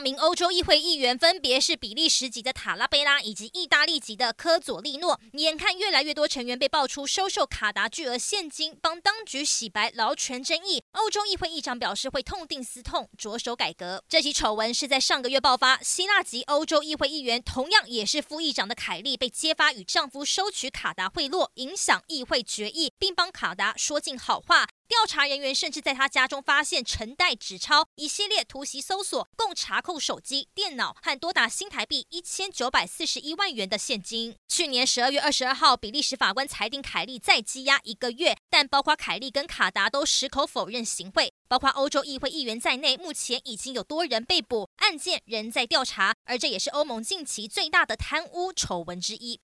名欧洲议会议员分别是比利时籍的塔拉贝拉以及意大利籍的科佐利诺。眼看越来越多成员被爆出收受卡达巨额现金，帮当局洗白劳权争议，欧洲议会议长表示会痛定思痛，着手改革。这起丑闻是在上个月爆发，希腊籍欧洲议会议员，同样也是副议长的凯利被揭发与丈夫收取卡达贿赂，影响议会决议，并帮卡达说尽好话。调查人员甚至在他家中发现成袋纸钞，一系列突袭搜索，共查扣手机、电脑和多达新台币一千九百四十一万元的现金。去年十二月二十二号，比利时法官裁定凯利再羁押一个月，但包括凯利跟卡达都矢口否认行贿，包括欧洲议会议员在内，目前已经有多人被捕，案件仍在调查。而这也是欧盟近期最大的贪污丑闻之一。